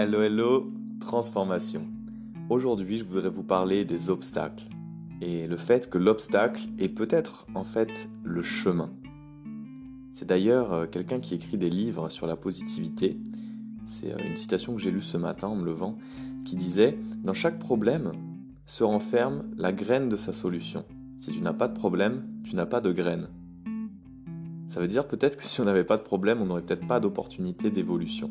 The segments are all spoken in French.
Hello hello, transformation. Aujourd'hui, je voudrais vous parler des obstacles et le fait que l'obstacle est peut-être en fait le chemin. C'est d'ailleurs euh, quelqu'un qui écrit des livres sur la positivité. C'est euh, une citation que j'ai lue ce matin en me levant qui disait Dans chaque problème se renferme la graine de sa solution. Si tu n'as pas de problème, tu n'as pas de graine. Ça veut dire peut-être que si on n'avait pas de problème, on n'aurait peut-être pas d'opportunité d'évolution.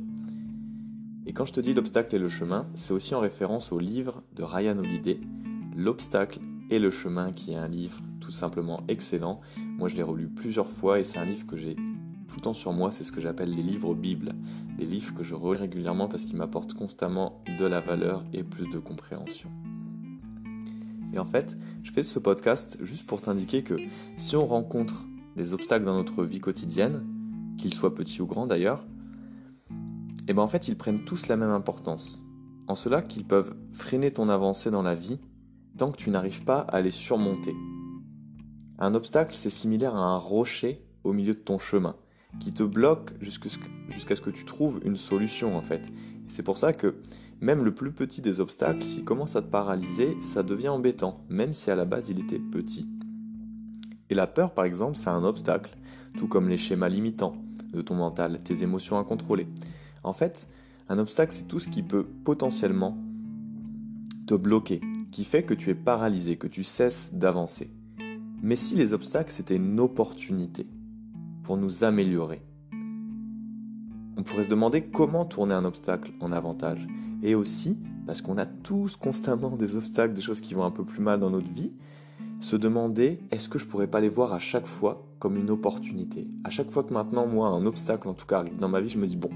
Quand je te dis l'obstacle et le chemin, c'est aussi en référence au livre de Ryan Holiday, L'obstacle et le chemin, qui est un livre tout simplement excellent. Moi, je l'ai relu plusieurs fois et c'est un livre que j'ai tout le temps sur moi. C'est ce que j'appelle les livres Bible. Les livres que je relis régulièrement parce qu'ils m'apportent constamment de la valeur et plus de compréhension. Et en fait, je fais ce podcast juste pour t'indiquer que si on rencontre des obstacles dans notre vie quotidienne, qu'ils soient petits ou grands d'ailleurs, et eh ben en fait ils prennent tous la même importance. En cela qu'ils peuvent freiner ton avancée dans la vie tant que tu n'arrives pas à les surmonter. Un obstacle, c'est similaire à un rocher au milieu de ton chemin, qui te bloque jusqu'à ce que tu trouves une solution en fait. C'est pour ça que même le plus petit des obstacles, s'il commence à te paralyser, ça devient embêtant, même si à la base il était petit. Et la peur, par exemple, c'est un obstacle, tout comme les schémas limitants de ton mental, tes émotions incontrôlées. En fait, un obstacle, c'est tout ce qui peut potentiellement te bloquer, qui fait que tu es paralysé, que tu cesses d'avancer. Mais si les obstacles, c'était une opportunité pour nous améliorer, on pourrait se demander comment tourner un obstacle en avantage. Et aussi, parce qu'on a tous constamment des obstacles, des choses qui vont un peu plus mal dans notre vie, se demander est-ce que je pourrais pas les voir à chaque fois comme une opportunité? À chaque fois que maintenant, moi, un obstacle en tout cas dans ma vie, je me dis bon,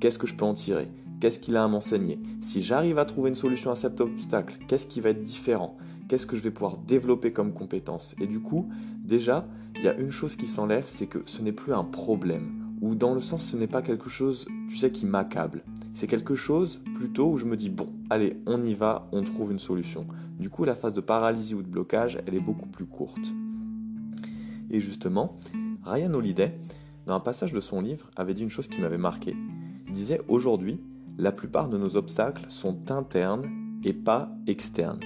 qu'est-ce que je peux en tirer? Qu'est-ce qu'il a à m'enseigner? Si j'arrive à trouver une solution à cet obstacle, qu'est-ce qui va être différent? Qu'est-ce que je vais pouvoir développer comme compétence? Et du coup, déjà, il y a une chose qui s'enlève, c'est que ce n'est plus un problème. Ou dans le sens, ce n'est pas quelque chose, tu sais, qui m'accable. C'est quelque chose plutôt où je me dis, bon, allez, on y va, on trouve une solution. Du coup, la phase de paralysie ou de blocage, elle est beaucoup plus courte. Et justement, Ryan Holiday, dans un passage de son livre, avait dit une chose qui m'avait marqué. Il disait, aujourd'hui, la plupart de nos obstacles sont internes et pas externes.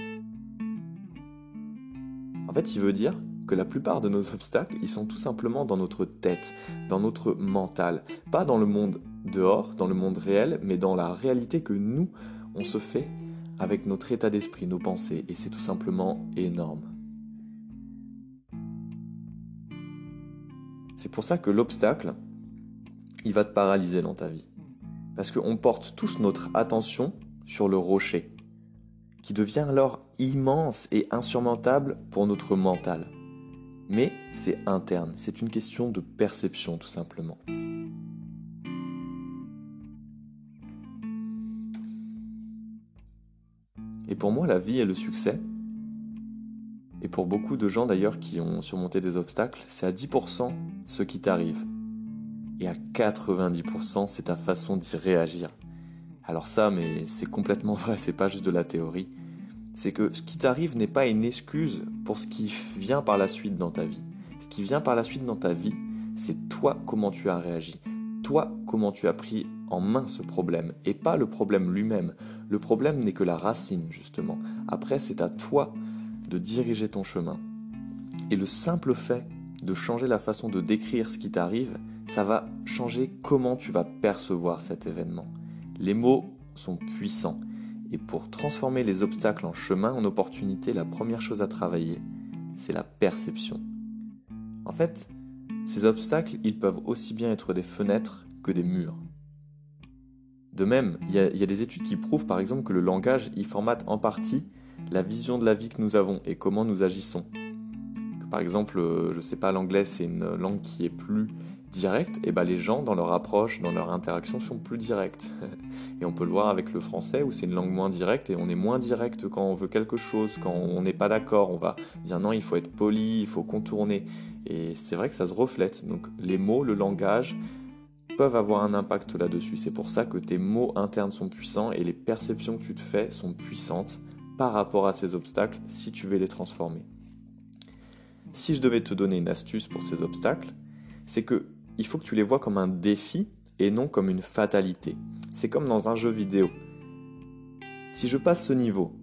En fait, il veut dire que la plupart de nos obstacles, ils sont tout simplement dans notre tête, dans notre mental, pas dans le monde dehors, dans le monde réel, mais dans la réalité que nous, on se fait avec notre état d'esprit, nos pensées, et c'est tout simplement énorme. C'est pour ça que l'obstacle, il va te paralyser dans ta vie. Parce qu'on porte tous notre attention sur le rocher, qui devient alors immense et insurmontable pour notre mental. Mais c'est interne, c'est une question de perception tout simplement. Et pour moi, la vie et le succès, et pour beaucoup de gens d'ailleurs qui ont surmonté des obstacles, c'est à 10% ce qui t'arrive et à 90% c'est ta façon d'y réagir. Alors ça, mais c'est complètement vrai, c'est pas juste de la théorie. C'est que ce qui t'arrive n'est pas une excuse pour ce qui vient par la suite dans ta vie. Ce qui vient par la suite dans ta vie, c'est toi comment tu as réagi, toi comment tu as pris en main ce problème, et pas le problème lui-même. Le problème n'est que la racine, justement. Après, c'est à toi de diriger ton chemin. Et le simple fait de changer la façon de décrire ce qui t'arrive, ça va changer comment tu vas percevoir cet événement. Les mots sont puissants. Et pour transformer les obstacles en chemin, en opportunité, la première chose à travailler, c'est la perception. En fait, ces obstacles, ils peuvent aussi bien être des fenêtres que des murs. De même, il y, a, des études qui prouvent par exemple que le langage, y formate en partie la vision de la vie que nous avons et comment nous agissons. par exemple, euh, je ne sais pas, l'anglais c'est une langue qui est plus direct, et ben les gens dans leur approche, dans leur interaction sont plus directs. et on peut le voir avec le français où c'est une langue moins directe et on est moins direct quand on veut quelque chose, quand on n'est pas d'accord, on va dire non, il faut être poli, il faut contourner. Et c'est vrai que ça se reflète. Donc les mots, le langage peuvent avoir un impact là-dessus. C'est pour ça que tes mots internes sont puissants et les perceptions que tu te fais sont puissantes par rapport à ces obstacles si tu veux les transformer. Si je devais te donner une astuce pour ces obstacles, c'est que il faut que tu les vois comme un défi et non comme une fatalité. C'est comme dans un jeu vidéo. Si je passe ce niveau,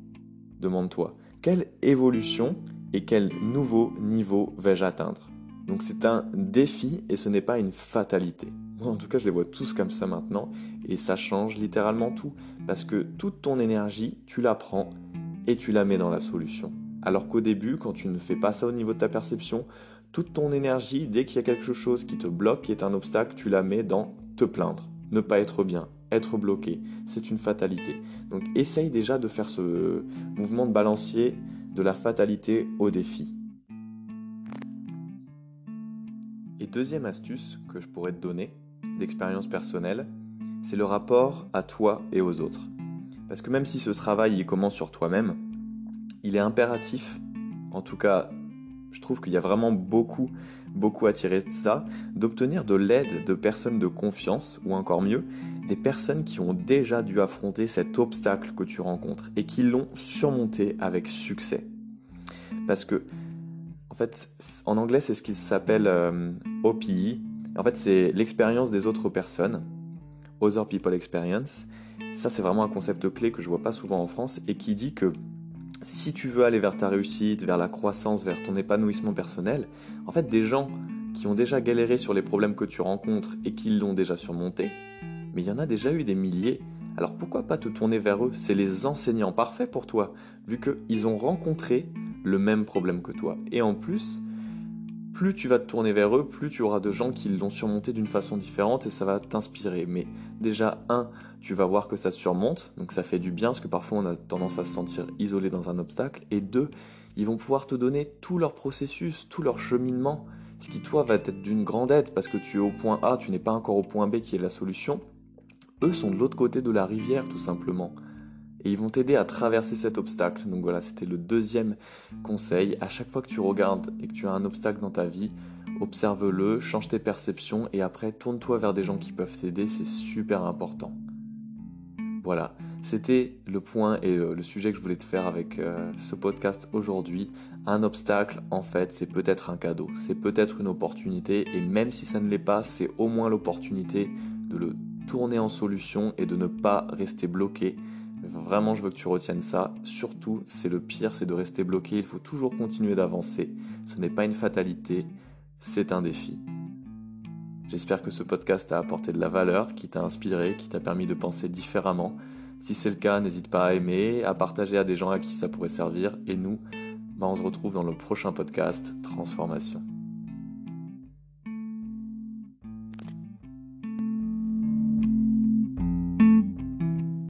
demande-toi, quelle évolution et quel nouveau niveau vais-je atteindre? Donc c'est un défi et ce n'est pas une fatalité. En tout cas je les vois tous comme ça maintenant et ça change littéralement tout parce que toute ton énergie tu la prends et tu la mets dans la solution. Alors qu'au début quand tu ne fais pas ça au niveau de ta perception, toute ton énergie dès qu'il y a quelque chose qui te bloque, qui est un obstacle, tu la mets dans te plaindre, ne pas être bien, être bloqué. C'est une fatalité. Donc essaye déjà de faire ce mouvement de balancier de la fatalité au défi. Et deuxième astuce que je pourrais te donner, d'expérience personnelle, c'est le rapport à toi et aux autres. Parce que même si ce travail il commence sur toi-même, il est impératif, en tout cas je trouve qu'il y a vraiment beaucoup, beaucoup à tirer de ça, d'obtenir de l'aide de personnes de confiance, ou encore mieux, des personnes qui ont déjà dû affronter cet obstacle que tu rencontres et qui l'ont surmonté avec succès. Parce que, en fait, en anglais, c'est ce qui s'appelle euh, OPI. En fait, c'est l'expérience des autres personnes, Other People Experience. Ça, c'est vraiment un concept clé que je vois pas souvent en France et qui dit que si tu veux aller vers ta réussite, vers la croissance, vers ton épanouissement personnel, en fait, des gens qui ont déjà galéré sur les problèmes que tu rencontres et qui l'ont déjà surmonté, mais il y en a déjà eu des milliers. Alors pourquoi pas te tourner vers eux? C'est les enseignants parfaits pour toi, vu qu'ils ont rencontré le même problème que toi. Et en plus, plus tu vas te tourner vers eux, plus tu auras de gens qui l'ont surmonté d'une façon différente et ça va t'inspirer. Mais déjà, un, tu vas voir que ça surmonte, donc ça fait du bien parce que parfois on a tendance à se sentir isolé dans un obstacle. Et deux, ils vont pouvoir te donner tout leur processus, tout leur cheminement, ce qui toi va être d'une grande aide parce que tu es au point A, tu n'es pas encore au point B qui est la solution. Eux sont de l'autre côté de la rivière tout simplement et ils vont t'aider à traverser cet obstacle. Donc voilà, c'était le deuxième conseil. À chaque fois que tu regardes et que tu as un obstacle dans ta vie, observe-le, change tes perceptions et après tourne-toi vers des gens qui peuvent t'aider, c'est super important. Voilà, c'était le point et le sujet que je voulais te faire avec euh, ce podcast aujourd'hui. Un obstacle, en fait, c'est peut-être un cadeau, c'est peut-être une opportunité et même si ça ne l'est pas, c'est au moins l'opportunité de le tourner en solution et de ne pas rester bloqué Vraiment, je veux que tu retiennes ça. Surtout, c'est le pire, c'est de rester bloqué. Il faut toujours continuer d'avancer. Ce n'est pas une fatalité, c'est un défi. J'espère que ce podcast t'a apporté de la valeur, qui t'a inspiré, qui t'a permis de penser différemment. Si c'est le cas, n'hésite pas à aimer, à partager à des gens à qui ça pourrait servir. Et nous, bah, on se retrouve dans le prochain podcast Transformation.